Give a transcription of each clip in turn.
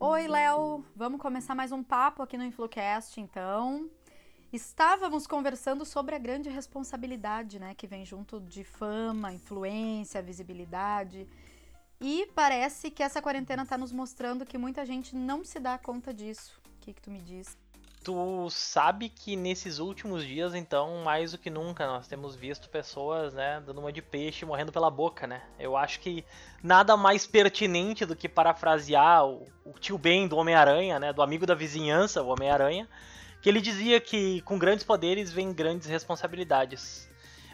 Oi, Léo! Vamos começar mais um papo aqui no Influcast, então. Estávamos conversando sobre a grande responsabilidade, né, que vem junto de fama, influência, visibilidade. E parece que essa quarentena está nos mostrando que muita gente não se dá conta disso. O que, que tu me diz? Tu sabe que nesses últimos dias, então, mais do que nunca, nós temos visto pessoas, né, dando uma de peixe, morrendo pela boca, né? Eu acho que nada mais pertinente do que parafrasear o, o tio Ben do Homem-Aranha, né, do amigo da vizinhança, o Homem-Aranha, que ele dizia que com grandes poderes vem grandes responsabilidades.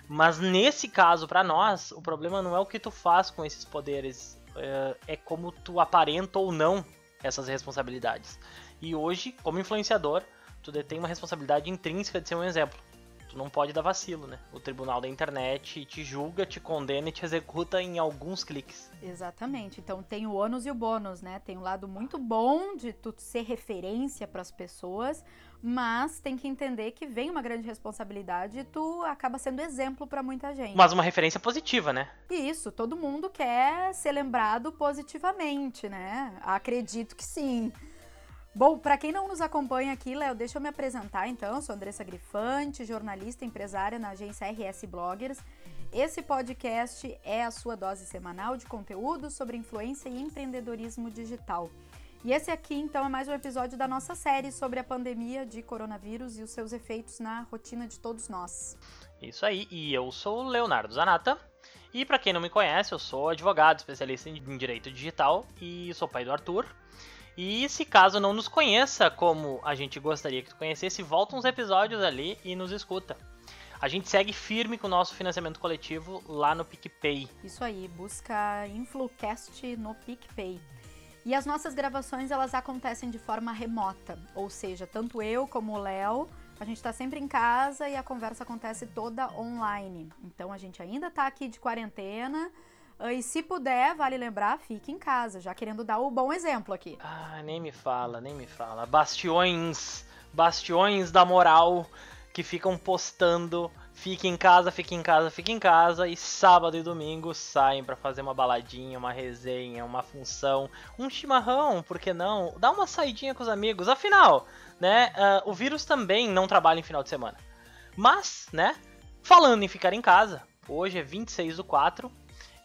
Mas nesse caso, para nós, o problema não é o que tu faz com esses poderes, é, é como tu aparenta ou não essas responsabilidades. E hoje, como influenciador, tu detém uma responsabilidade intrínseca de ser um exemplo. Tu não pode dar vacilo, né? O tribunal da internet te julga, te condena e te executa em alguns cliques. Exatamente. Então tem o ônus e o bônus, né? Tem um lado muito bom de tu ser referência para as pessoas, mas tem que entender que vem uma grande responsabilidade e tu acaba sendo exemplo para muita gente. Mas uma referência positiva, né? Isso, todo mundo quer ser lembrado positivamente, né? Acredito que sim. Bom, para quem não nos acompanha aqui, Léo, deixa eu me apresentar então. Eu sou Andressa Grifante, jornalista empresária na agência RS Bloggers. Esse podcast é a sua dose semanal de conteúdo sobre influência e empreendedorismo digital. E esse aqui, então, é mais um episódio da nossa série sobre a pandemia de coronavírus e os seus efeitos na rotina de todos nós. Isso aí, e eu sou Leonardo Zanata. E para quem não me conhece, eu sou advogado, especialista em direito digital e sou pai do Arthur. E se caso não nos conheça como a gente gostaria que tu conhecesse, volta uns episódios ali e nos escuta. A gente segue firme com o nosso financiamento coletivo lá no PicPay. Isso aí, busca InfluCast no PicPay. E as nossas gravações elas acontecem de forma remota, ou seja, tanto eu como o Léo, a gente está sempre em casa e a conversa acontece toda online. Então a gente ainda está aqui de quarentena, e se puder, vale lembrar, fique em casa, já querendo dar o bom exemplo aqui. Ah, nem me fala, nem me fala. Bastiões, bastiões da moral que ficam postando fique em casa, fique em casa, fique em casa e sábado e domingo saem para fazer uma baladinha, uma resenha, uma função, um chimarrão, por que não? Dá uma saidinha com os amigos. Afinal, né, uh, o vírus também não trabalha em final de semana. Mas, né, falando em ficar em casa, hoje é 26 do 4,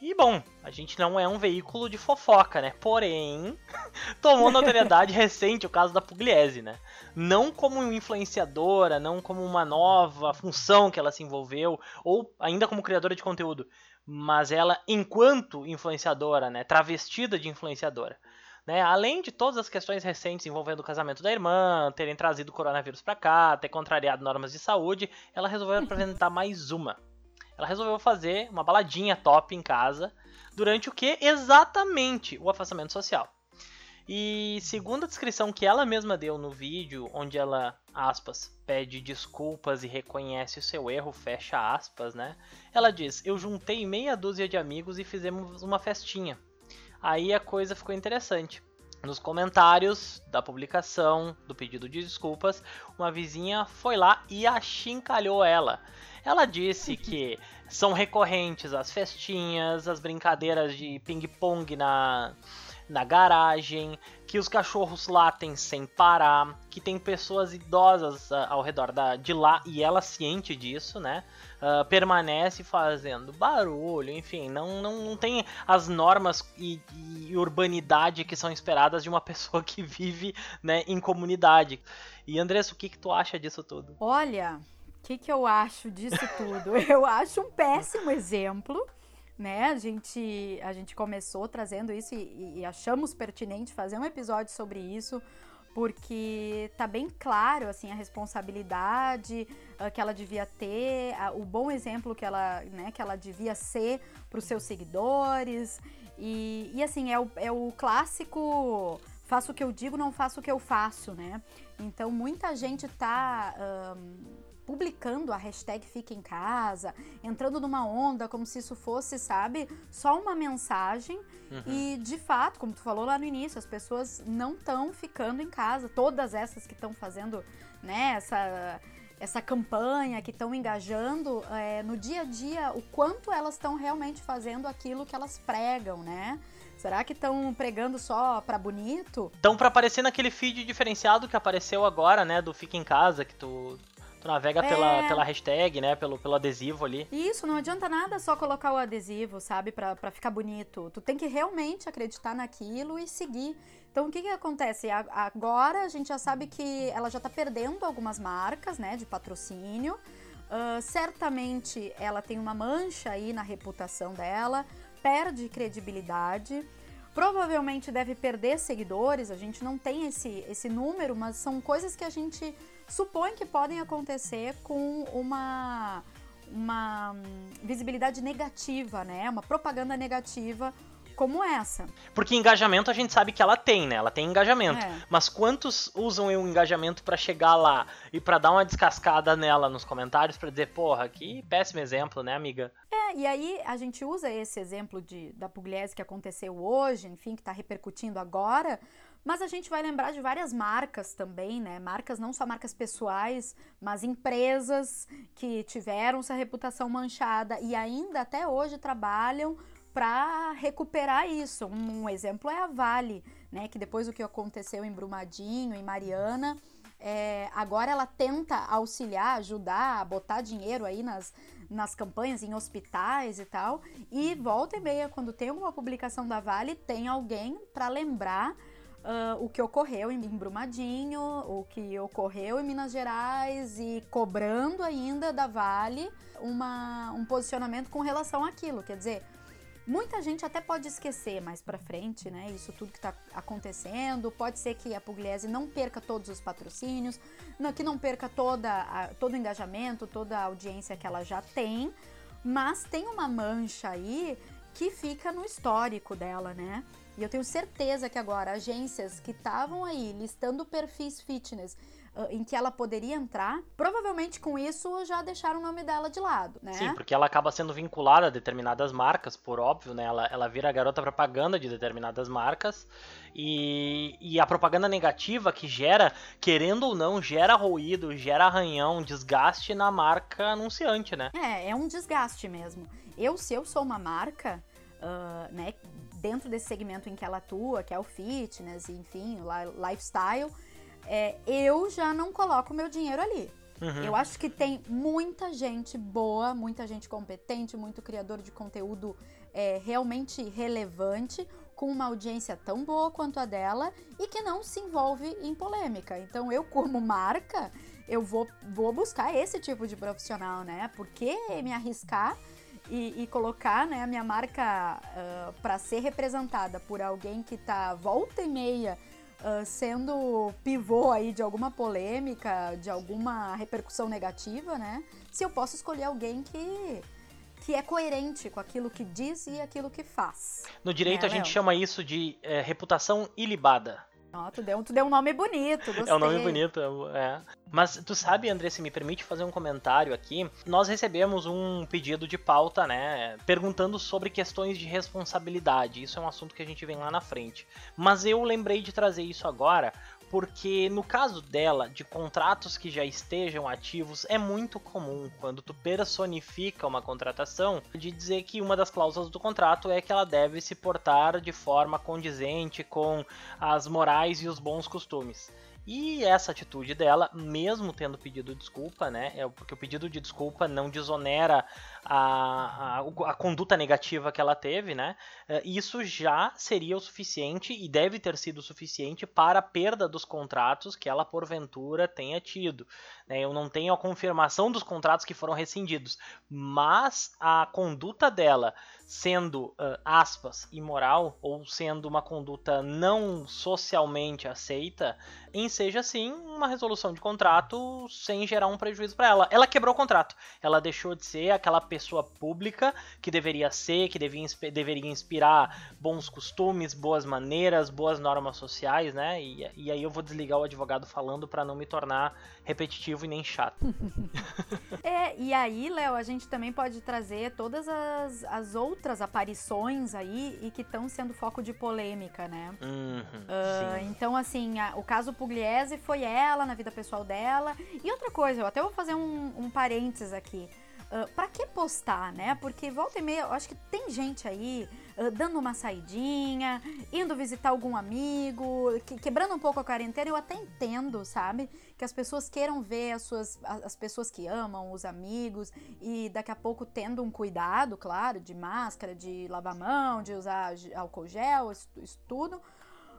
e bom, a gente não é um veículo de fofoca, né? Porém, tomou notoriedade recente o caso da Pugliese, né? Não como influenciadora, não como uma nova função que ela se envolveu, ou ainda como criadora de conteúdo, mas ela enquanto influenciadora, né? Travestida de influenciadora. Né? Além de todas as questões recentes envolvendo o casamento da irmã, terem trazido o coronavírus para cá, ter contrariado normas de saúde, ela resolveu apresentar mais uma ela resolveu fazer uma baladinha top em casa durante o que? Exatamente o afastamento social. E segundo a descrição que ela mesma deu no vídeo, onde ela, aspas, pede desculpas e reconhece o seu erro, fecha aspas, né? Ela diz: Eu juntei meia dúzia de amigos e fizemos uma festinha. Aí a coisa ficou interessante. Nos comentários da publicação do pedido de desculpas, uma vizinha foi lá e achincalhou ela. Ela disse que são recorrentes as festinhas, as brincadeiras de ping-pong na, na garagem, que os cachorros latem sem parar, que tem pessoas idosas uh, ao redor da, de lá e ela ciente disso, né? Uh, permanece fazendo barulho, enfim, não, não, não tem as normas e, e, urbanidade que são esperadas de uma pessoa que vive né, em comunidade. E Andressa, o que, que tu acha disso tudo? Olha, o que, que eu acho disso tudo? Eu acho um péssimo exemplo. Né? A gente, a gente começou trazendo isso e, e achamos pertinente fazer um episódio sobre isso, porque tá bem claro assim a responsabilidade uh, que ela devia ter, uh, o bom exemplo que ela, né, que ela devia ser para os seus seguidores e, e assim é o, é o clássico faço o que eu digo, não faço o que eu faço, né? Então muita gente tá um, publicando a hashtag Fica em Casa, entrando numa onda como se isso fosse, sabe, só uma mensagem. Uhum. E de fato, como tu falou lá no início, as pessoas não estão ficando em casa. Todas essas que estão fazendo, né, essa essa campanha, que estão engajando é, no dia a dia, o quanto elas estão realmente fazendo aquilo que elas pregam, né? Será que estão pregando só pra bonito? Então, pra aparecer naquele feed diferenciado que apareceu agora, né? Do Fica em Casa, que tu, tu navega é... pela, pela hashtag, né? Pelo, pelo adesivo ali. Isso, não adianta nada só colocar o adesivo, sabe? Pra, pra ficar bonito. Tu tem que realmente acreditar naquilo e seguir. Então, o que que acontece? Agora a gente já sabe que ela já tá perdendo algumas marcas, né? De patrocínio. Uh, certamente ela tem uma mancha aí na reputação dela perde credibilidade. Provavelmente deve perder seguidores, a gente não tem esse, esse número, mas são coisas que a gente supõe que podem acontecer com uma, uma visibilidade negativa, né? Uma propaganda negativa como essa. Porque engajamento a gente sabe que ela tem, né? Ela tem engajamento. É. Mas quantos usam o engajamento para chegar lá e para dar uma descascada nela nos comentários para dizer, porra, que péssimo exemplo, né, amiga? É, e aí a gente usa esse exemplo de, da Pugliese que aconteceu hoje, enfim, que está repercutindo agora, mas a gente vai lembrar de várias marcas também, né? Marcas não só marcas pessoais, mas empresas que tiveram sua reputação manchada e ainda até hoje trabalham para recuperar isso. Um, um, exemplo é a Vale, né? Que depois do que aconteceu em Brumadinho, em Mariana, é, agora ela tenta auxiliar, ajudar, botar dinheiro aí nas, nas campanhas, em hospitais e tal. E volta e meia, quando tem alguma publicação da Vale, tem alguém para lembrar Uh, o que ocorreu em Brumadinho, o que ocorreu em Minas Gerais e cobrando ainda da Vale uma, um posicionamento com relação àquilo. Quer dizer, Muita gente até pode esquecer mais para frente, né? Isso tudo que está acontecendo. Pode ser que a Pugliese não perca todos os patrocínios, que não perca toda a, todo o engajamento, toda a audiência que ela já tem, mas tem uma mancha aí que fica no histórico dela, né? E eu tenho certeza que agora agências que estavam aí listando perfis fitness ah, em que ela poderia entrar, provavelmente com isso já deixaram o nome dela de lado, né? Sim, porque ela acaba sendo vinculada a determinadas marcas, por óbvio, né? Ela, ela vira garota propaganda de determinadas marcas e, e a propaganda negativa que gera, querendo ou não, gera ruído, gera arranhão, desgaste na marca anunciante, né? É, é um desgaste mesmo. Eu, se eu sou uma marca, uh, né, dentro desse segmento em que ela atua, que é o fitness, enfim, o lifestyle, é, eu já não coloco meu dinheiro ali. Uhum. Eu acho que tem muita gente boa, muita gente competente, muito criador de conteúdo é, realmente relevante, com uma audiência tão boa quanto a dela e que não se envolve em polêmica. Então, eu, como marca, eu vou, vou buscar esse tipo de profissional, né? Por que me arriscar e, e colocar né, a minha marca uh, para ser representada por alguém que tá volta e meia uh, sendo pivô aí de alguma polêmica, de alguma repercussão negativa, né? Se eu posso escolher alguém que que é coerente com aquilo que diz e aquilo que faz. No direito né, a gente chama isso de é, reputação ilibada. Oh, tu, deu, tu deu um nome bonito, gostei. É um nome bonito, é. Mas tu sabe, André, se me permite fazer um comentário aqui, nós recebemos um pedido de pauta, né, perguntando sobre questões de responsabilidade. Isso é um assunto que a gente vem lá na frente. Mas eu lembrei de trazer isso agora porque no caso dela, de contratos que já estejam ativos, é muito comum quando tu personifica uma contratação de dizer que uma das cláusulas do contrato é que ela deve se portar de forma condizente com as morais e os bons costumes. E essa atitude dela, mesmo tendo pedido desculpa, né? É porque o pedido de desculpa não desonera a, a, a, conduta negativa que ela teve, né? É, isso já seria o suficiente e deve ter sido o suficiente para a perda dos contratos que ela porventura tenha tido. Né? Eu não tenho a confirmação dos contratos que foram rescindidos, mas a conduta dela sendo, uh, aspas, imoral ou sendo uma conduta não socialmente aceita, enseja sim uma resolução de contrato sem gerar um prejuízo para ela. Ela quebrou o contrato. Ela deixou de ser aquela pessoa pública que deveria ser, que devia, deveria inspirar bons costumes, boas maneiras, boas normas sociais, né? E, e aí eu vou desligar o advogado falando para não me tornar repetitivo e nem chato. é, e aí, Léo, a gente também pode trazer todas as, as outras outras aparições aí e que estão sendo foco de polêmica, né? Uhum, Uh, então, assim, a- o caso Pugliese foi ela na vida pessoal dela. E outra coisa, eu até vou fazer um, um parênteses aqui. Uh, pra que postar, né? Porque volta e meia, eu acho que tem gente aí uh, dando uma saidinha, indo visitar algum amigo, que- quebrando um pouco a quarentena. Eu até entendo, sabe? Que as pessoas queiram ver as suas as pessoas que amam, os amigos, e daqui a pouco tendo um cuidado, claro, de máscara, de lavar mão, de usar álcool gel, isso, isso tudo.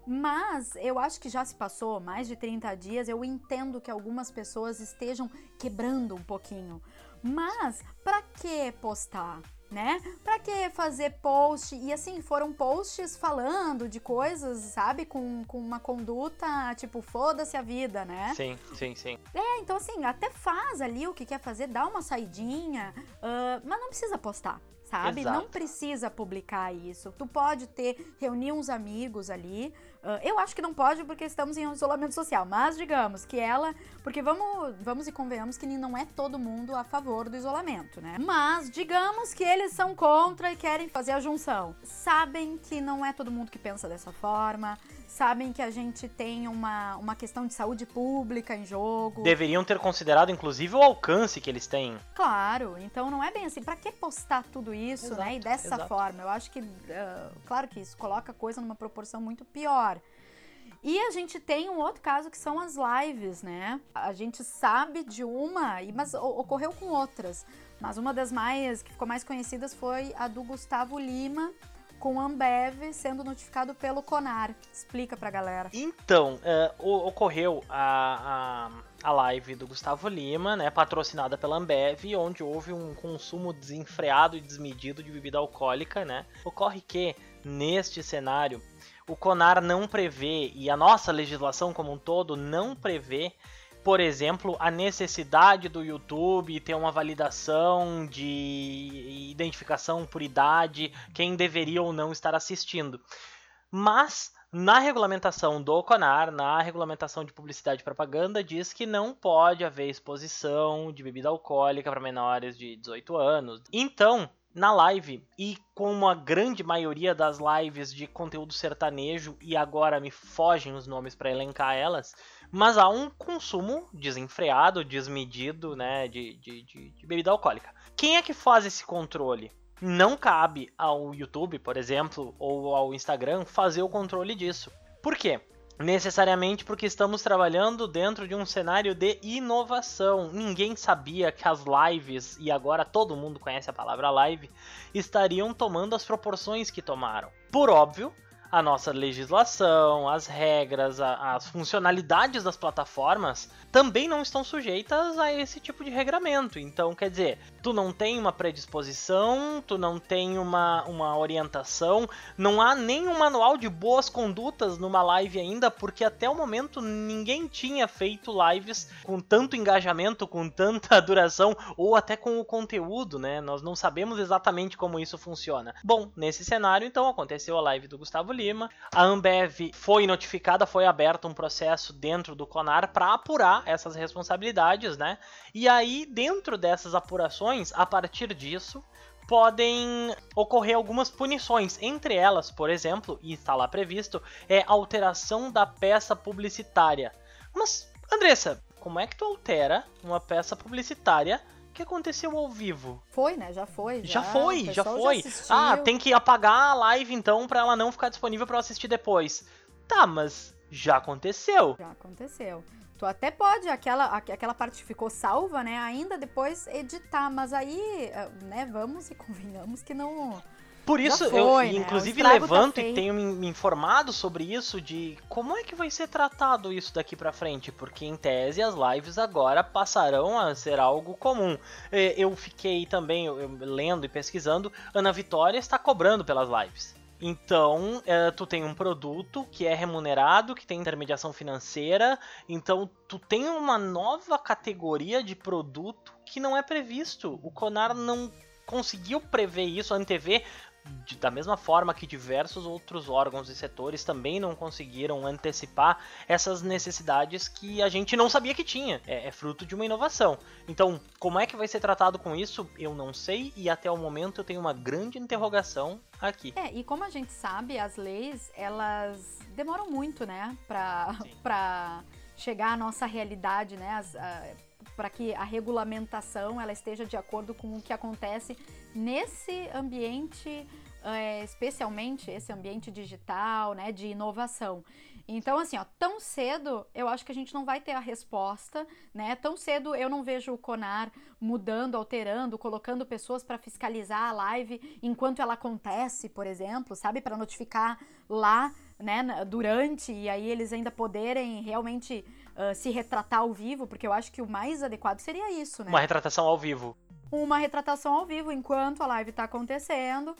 Mas eu acho que já se passou mais de 30 dias. Eu entendo que algumas pessoas estejam quebrando um pouquinho. Mas pra que postar? Né? Pra que fazer post? E assim, foram posts falando de coisas, sabe? Com, com uma conduta tipo, foda-se a vida, né? Sim, sim, sim. É, então assim, até faz ali o que quer fazer, dá uma saidinha, ah, mas não precisa postar, sabe? Exato. Não precisa publicar isso. Tu pode ter, reunir uns amigos ali. ah, eu acho que não pode porque estamos em isolamento social, mas digamos que ela. Porque vamos, vamos e convenhamos que não é todo mundo a favor do isolamento, né? Mas digamos que eles são contra e querem fazer a junção. Sabem que não é todo mundo que pensa dessa forma. Sabem que a gente tem uma, uma questão de saúde pública em jogo. Deveriam ter considerado, inclusive, o alcance que eles têm. Claro, então não é bem assim. Pra que postar tudo isso, né? E Exato, dessa exato. forma? Eu acho que, ah, claro que isso coloca a coisa numa proporção muito pior. E a gente tem um outro caso que são as lives, né? A gente sabe de uma, e- mas ocorreu com outras. Mas uma das mais que ficou mais conhecidas foi a do Gustavo Lima com o Ambev sendo notificado pelo Conar. Explica pra galera. Então, é, ocorreu a, a, a live do Gustavo Lima, né, patrocinada pela Ambev, onde houve um consumo desenfreado e desmedido de bebida alcoólica, né. Ocorre que, neste cenário, o CONAR não prevê, e a nossa legislação como um todo não prevê, por exemplo, a necessidade do YouTube ter uma validação de identificação por idade, quem deveria ou não estar assistindo. Mas na regulamentação do CONAR, na regulamentação de publicidade e propaganda, diz que não pode haver exposição de bebida alcoólica para menores de 18 anos. Então, na live, e como a grande maioria das lives de conteúdo sertanejo, e agora me fogem os nomes para elencar elas, mas há um consumo desenfreado, desmedido, né, de, de, de, de bebida alcoólica. Quem é que faz esse controle? Não cabe ao YouTube, por exemplo, ou ao Instagram fazer o controle disso. Por quê? Necessariamente porque estamos trabalhando dentro de um cenário de inovação. Ninguém sabia que as lives, e agora todo mundo conhece a palavra live, estariam tomando as proporções que tomaram. Por óbvio, a nossa legislação, as regras, a- as funcionalidades das plataformas também não estão sujeitas a esse tipo de regramento. Então, quer dizer, tu não tem uma predisposição, tu não tem uma, uma orientação, não há nem um manual de boas condutas numa live ainda, porque até o momento ninguém tinha feito lives com tanto engajamento, com tanta duração, ou até com o conteúdo, né? Nós não sabemos exatamente como isso funciona. Bom, nesse cenário, então, aconteceu a live do Gustavo Lima, a Ambev foi notificada, foi aberto um processo dentro do CONAR para apurar essas responsabilidades, né? E aí, dentro dessas apurações, a partir disso, podem ocorrer algumas punições. Entre elas, por exemplo, e está lá previsto, é alteração da peça publicitária. Mas, Andressa, como é que tu altera uma peça publicitária que aconteceu ao vivo? Foi, né? Já foi. Já, o foi, já foi. assistiu. ah, tem que apagar a live então pra ela não ficar disponível pra eu assistir depois. Tá, mas já aconteceu. Já aconteceu. Tu até pode, aquela, aqu- aquela parte que ficou salva, né? Ainda depois editar, mas aí, eh, né, vamos e convenhamos que não. Por isso, foi, eu né? inclusive tá levanto e feito. tenho me informado sobre isso de como é que vai ser tratado isso daqui pra frente, porque em tese as lives agora passarão a ser algo comum. Eh, Eu fiquei também eu- lendo e pesquisando, Ana Vitória está cobrando pelas lives. Então, eh, tu tem um produto que é remunerado, que tem intermediação financeira, então tu tem uma nova categoria de produto que não é previsto. O Conar não conseguiu prever isso, antever de, da mesma forma que diversos outros órgãos e setores também não conseguiram antecipar essas necessidades que a gente não sabia que tinha. É, é, fruto de uma inovação. Então, como é que vai ser tratado com isso? Eu não sei e até o momento eu tenho uma grande interrogação aqui. É, e como a gente sabe, as leis, elas demoram muito, né, pra, pra chegar à nossa realidade, né, as, para que a regulamentação ela esteja de acordo com o que acontece nesse ambiente, é, especialmente esse ambiente digital, né, de inovação. Então, assim, ó, tão cedo eu acho que a gente não vai ter a resposta, né? Tão cedo eu não vejo o Conar mudando, alterando, colocando pessoas para fiscalizar a live enquanto ela acontece, por exemplo, sabe? Para notificar lá, né, durante, e aí eles ainda poderem realmente uh, se retratar ao vivo, porque eu acho que o mais adequado seria isso, né? Uma retratação ao vivo. Uma retratação ao vivo enquanto a live tá acontecendo.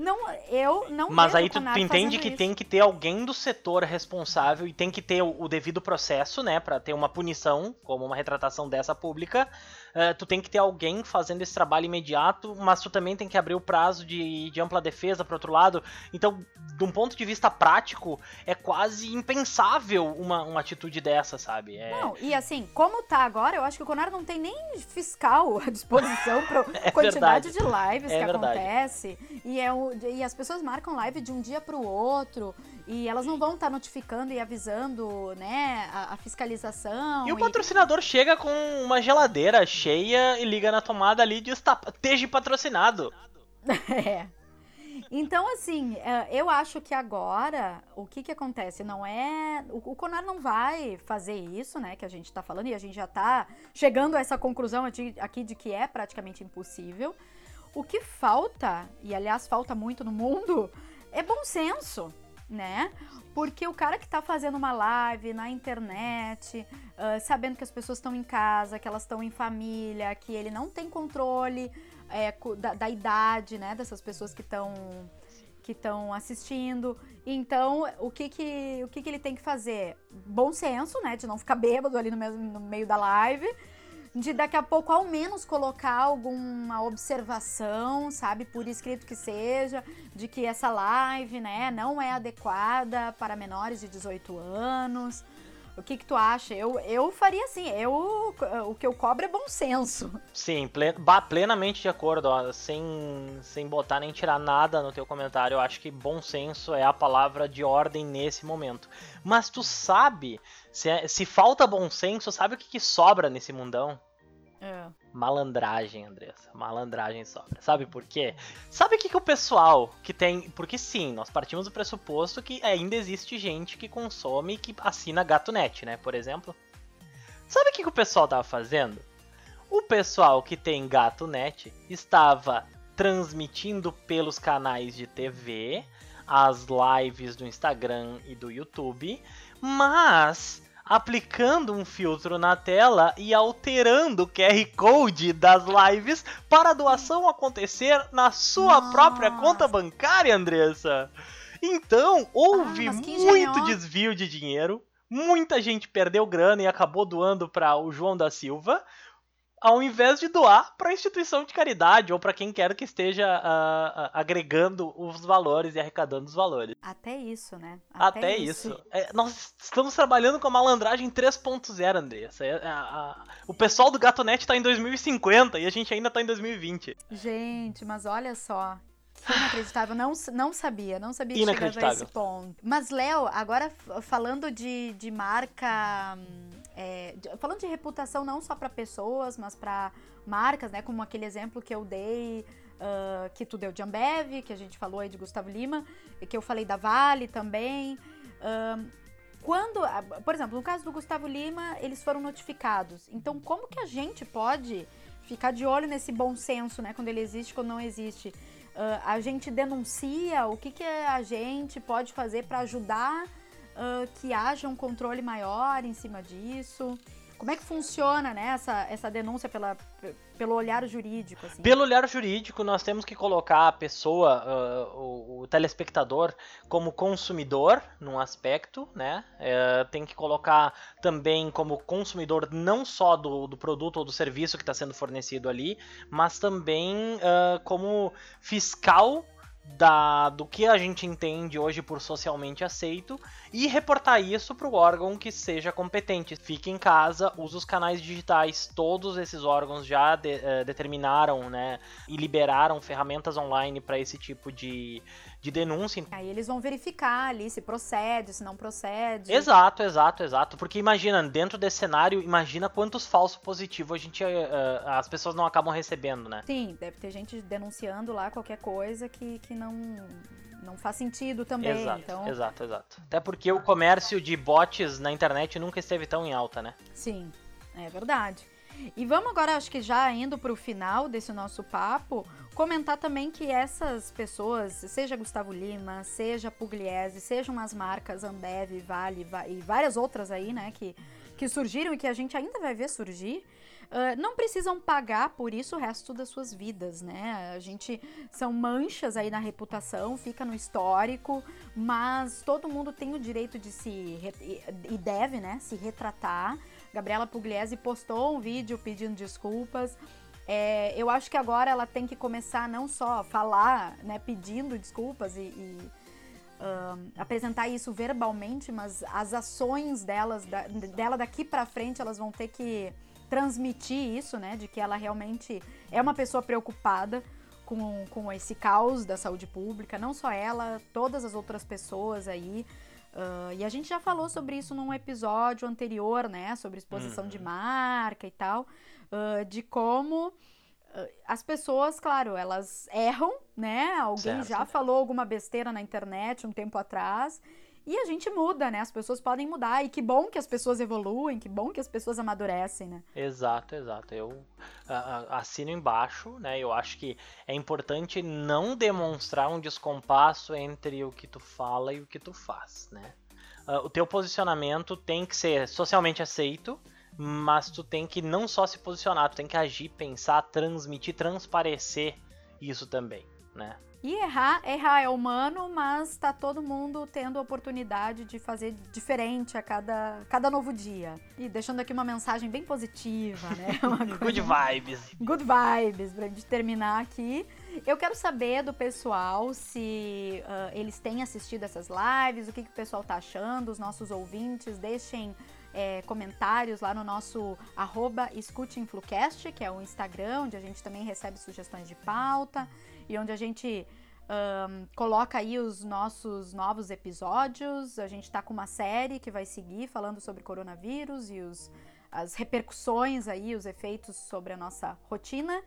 Não, eu não Mas aí tu, tu entende que isso. tem que ter alguém do setor responsável e tem que ter o, o devido processo, né, para ter uma punição, como uma retratação dessa pública, uh, tu tem que ter alguém fazendo esse trabalho imediato, mas tu também tem que abrir o prazo de, de ampla defesa para outro lado. Então, de um ponto de vista prático, é quase impensável uma, uma atitude dessa, sabe? É... Não, e assim, como tá agora, eu acho que o Conar não tem nem fiscal à disposição para é quantidade verdade. de lives é que verdade. acontece. E, é o, e as pessoas marcam live de um dia para o outro. E elas não vão estar tá notificando e avisando, né, a, a fiscalização. E, e, o patrocinador chega com uma geladeira cheia e liga na tomada ali e diz, tá, esteja patrocinado. é. Então, assim, é, eu acho que agora, o que que acontece? Não é... O Conar não vai fazer isso, né, que a gente tá falando, e a gente já tá chegando a essa conclusão aqui de que é praticamente impossível. O que falta, e aliás falta muito no mundo, é bom senso né? Porque o cara que está fazendo uma live na internet, uh, sabendo que as pessoas estão em casa, que elas estão em família, que ele não tem controle é, da, da, idade, né, dessas pessoas que estão que estão assistindo. Então, o que que, o que que ele tem que fazer? Bom senso, né, de não ficar bêbado ali no, mesmo, no meio da live de daqui a pouco ao menos colocar alguma observação, sabe, por escrito que seja, de que essa live, né, não é adequada para menores de 18 anos. O que, que tu acha? Eu, eu faria assim, eu, o que eu cobro é bom senso. Sim, plen, plenamente de acordo, ó, sem, sem botar nem tirar nada no teu comentário. Eu acho que bom senso é a palavra de ordem nesse momento. Mas tu sabe se, é, se falta bom senso, sabe o que, que sobra nesse mundão? É. Malandragem, Andressa. Malandragem sobra. Sabe por quê? Sabe o que, que o pessoal que tem. Porque sim, nós partimos do pressuposto que ainda existe gente que consome e que assina GatoNet, né? Por exemplo. Sabe o que, que o pessoal tava fazendo? O pessoal que tem GatoNet estava transmitindo pelos canais de TV as lives do Instagram e do YouTube mas aplicando um filtro na tela e alterando o QR Code das lives para a doação acontecer na sua Nossa. própria conta bancária, Andressa. Então, houve ah, muito desvio de dinheiro, muita gente perdeu grana e acabou doando para o João da Silva, ao invés de doar para instituição de caridade ou para quem quer que esteja uh, uh, agregando os valores e arrecadando os valores. Até isso, né? Até, Até isso. isso. É, nós estamos trabalhando com a malandragem 3.0, Andressa. É, é, o pessoal do Gatonet está em 2050 e a gente ainda está em 2020. Gente, mas olha só. Inacreditável, não, não sabia, não sabia que chegava a esse ponto. Mas, Léo, agora falando de, de marca é, falando de reputação não só para pessoas, mas para marcas, né? Como aquele exemplo que eu dei, uh, que tu deu de Ambev, que a gente falou aí de Gustavo Lima, que eu falei da Vale também. Uh, quando, por exemplo, no caso do Gustavo Lima, eles foram notificados. Então, como que a gente pode ficar de olho nesse bom senso, né? Quando ele existe, quando não existe? Uh, a gente denuncia o que, que a gente pode fazer para ajudar uh, que haja um controle maior em cima disso? Como é que funciona né, essa, essa denúncia pela, pelo olhar jurídico? Assim? Pelo olhar jurídico, nós temos que colocar a pessoa, uh, o, o, telespectador, como consumidor num aspecto, né? Uh, tem que colocar também como consumidor não só do, do produto ou do serviço que está sendo fornecido ali, mas também uh, como fiscal da, do que a gente entende hoje por socialmente aceito e reportar isso para o órgão que seja competente. Fique em casa, use os canais digitais. Todos esses órgãos já de, uh, determinaram né, e liberaram ferramentas online para esse tipo de, de denúncia. Aí eles vão verificar ali se procede, se não procede. Exato, exato, exato. Porque imagina, dentro desse cenário, imagina quantos falsos positivos a gente, uh, as pessoas não acabam recebendo, né? Sim, deve ter gente denunciando lá qualquer coisa que, que não, não faz sentido também. Exato, então... exato, exato. Até porque o comércio de bots na internet nunca esteve tão em alta, né? Sim, é verdade. E vamos agora, acho que já indo para o final desse nosso papo, comentar também que essas pessoas, seja Gustavo Lima, seja Pugliese, sejam as marcas Ambev, Vale e várias outras aí, né, que, que surgiram e que a gente ainda vai ver surgir, Uh, não precisam pagar por isso o resto das suas vidas, né? A gente são manchas aí na reputação, fica no histórico, mas todo mundo tem o direito de se e deve, né, se retratar. Gabriela Pugliese postou um vídeo pedindo desculpas. É, eu acho que agora ela tem que começar não só a falar, né, pedindo desculpas e, e uh, apresentar isso verbalmente, mas as ações delas, da, dela daqui para frente, elas vão ter que transmitir isso, né, de que ela realmente é uma pessoa preocupada com, com esse caos da saúde pública, não só ela, todas as outras pessoas aí. Uh, e a gente já falou sobre isso num episódio anterior, né? Sobre exposição uhum. de marca e tal. Uh, de como uh, as pessoas, claro, elas erram, né? Alguém certo. já falou alguma besteira na internet um tempo atrás. E a gente muda, né? As pessoas podem mudar. E que bom que as pessoas evoluem, que bom que as pessoas amadurecem, né? Exato, exato. Eu assino embaixo, né? Eu acho que é importante não demonstrar um descompasso entre o que tu fala e o que tu faz, né? Uh, o teu posicionamento tem que ser socialmente aceito, mas tu tem que não só se posicionar, tu tem que agir, pensar, transmitir, transparecer isso também, né? E errar, errar é humano, mas tá todo mundo tendo a oportunidade de fazer diferente a cada, cada novo dia. E deixando aqui uma mensagem bem positiva, né? good vibes. Good vibes, pra gente terminar aqui. Eu quero saber do pessoal se uh, eles têm assistido essas lives, o que, que o pessoal tá achando, os nossos ouvintes, deixem é, comentários lá no nosso arroba escuteinflucast, que é o Instagram, onde a gente também recebe sugestões de pauta e onde a gente um, coloca aí os nossos novos episódios. A gente está com uma série que vai seguir falando sobre coronavírus e os, as repercussões aí, os efeitos sobre a nossa rotina.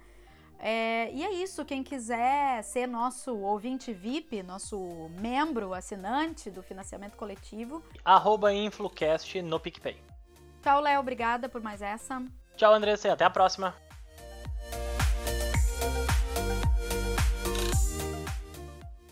É, e é isso, quem quiser ser nosso ouvinte VIP, nosso membro assinante do financiamento coletivo. Arroba InfluCast no PicPay. Tchau, Léo, obrigada por mais essa. Tchau, Andressa, e até a próxima.